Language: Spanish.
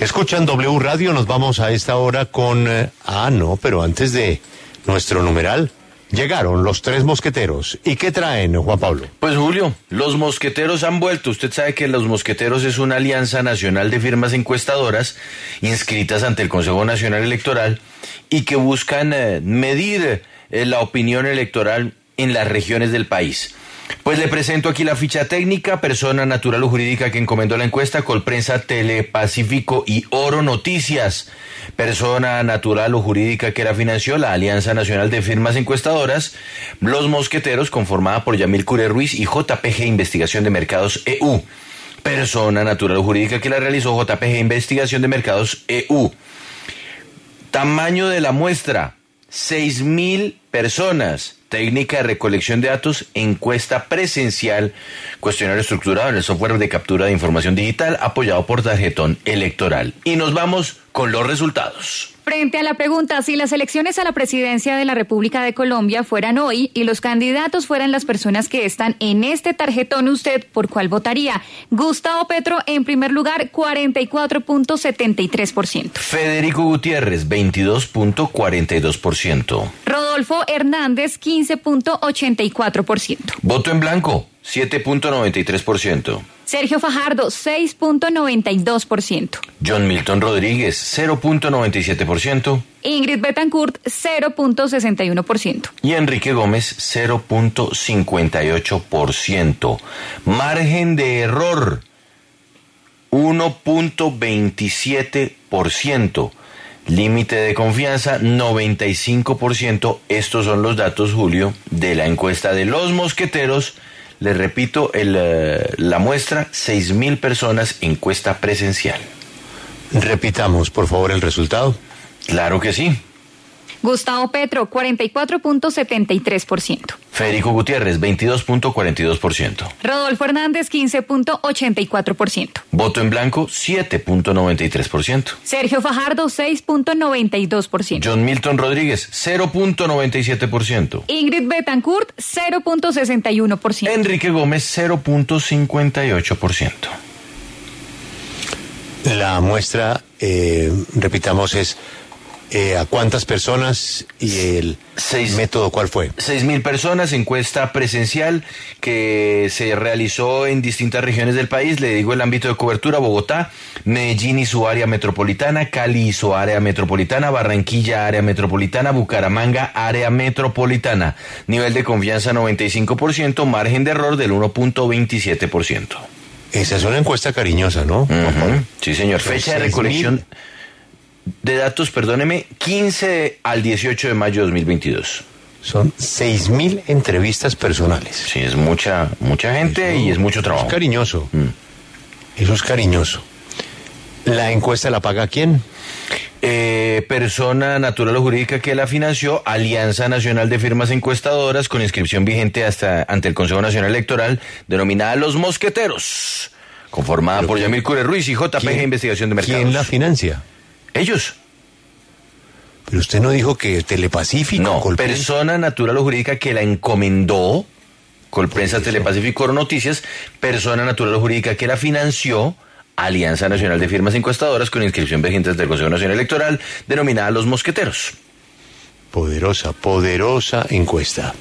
Escuchan W Radio, nos vamos a esta hora con... eh, ah, no, pero antes de nuestro numeral, llegaron los tres mosqueteros. ¿Y qué traen, Juan Pablo? Pues Julio, los mosqueteros han vuelto. Usted sabe que los mosqueteros es una alianza nacional de firmas encuestadoras inscritas ante el Consejo Nacional Electoral y que buscan eh, medir eh, la opinión electoral en las regiones del país. Pues le presento aquí la ficha técnica, persona natural o jurídica que encomendó la encuesta, Colprensa Telepacífico y Oro Noticias. Persona natural o jurídica que la financió la Alianza Nacional de Firmas Encuestadoras, Los Mosqueteros, conformada por Yamil Cure Ruiz y JPG Investigación de Mercados EU. Persona natural o jurídica que la realizó JPG Investigación de Mercados EU. Tamaño de la muestra, 6.000 personas. Técnica de recolección de datos, encuesta presencial, cuestionario estructurado en el software de captura de información digital apoyado por tarjetón electoral. Y nos vamos con los resultados. Frente a la pregunta si las elecciones a la presidencia de la República de Colombia fueran hoy y los candidatos fueran las personas que están en este tarjetón, ¿usted por cuál votaría? Gustavo Petro en primer lugar, 44.73%. Federico Gutiérrez, 22.42%. Rodolfo Hernández, 15.84%. Voto en blanco, 7.93%. Sergio Fajardo, 6.92%. John Milton Rodríguez, 0.97%. Ingrid Betancourt, 0.61%. Y Enrique Gómez, 0.58%. Margen de error, 1.27%. Límite de confianza, 95%. Estos son los datos, Julio, de la encuesta de los mosqueteros. Les repito, el, eh, la muestra, 6.000 personas, encuesta presencial. Repitamos, por favor, el resultado. Claro que sí. Gustavo Petro, 44.73%. Federico Gutiérrez, 22.42%. Rodolfo Hernández, 15.84%. Voto en blanco, 7.93%. Sergio Fajardo, 6.92%. John Milton Rodríguez, 0.97%. Ingrid Betancourt, 0.61%. Enrique Gómez, 0.58%. La muestra, eh, repitamos, es eh, a cuántas personas y el Seis. método cuál fue. Seis mil personas, encuesta presencial que se realizó en distintas regiones del país. Le digo el ámbito de cobertura: Bogotá, Medellín y su área metropolitana, Cali y su área metropolitana, Barranquilla, área metropolitana, Bucaramanga, área metropolitana. Nivel de confianza 95%, margen de error del 1.27%. Esa es una encuesta cariñosa, ¿no? Sí, señor. Fecha de recolección de datos, perdóneme, 15 al 18 de mayo de 2022. Son seis mil entrevistas personales. Sí, es mucha, mucha gente y es mucho trabajo. Es cariñoso. Mm. Eso es cariñoso. ¿La encuesta la paga quién? Eh, persona natural o jurídica que la financió, Alianza Nacional de Firmas Encuestadoras, con inscripción vigente hasta ante el Consejo Nacional Electoral, denominada Los Mosqueteros, conformada por Yamil Cure Ruiz y JPG ¿Quién- Investigación de Mercados. ¿Quién la financia? Ellos. Pero usted no dijo que Telepacífico. No, persona natural o jurídica que la encomendó, Colprensa Telepacífico Oro Noticias, persona natural o jurídica que la financió, Alianza Nacional de Firmas Encuestadoras con inscripción vigente del Consejo Nacional Electoral, denominada Los Mosqueteros. Poderosa, poderosa encuesta.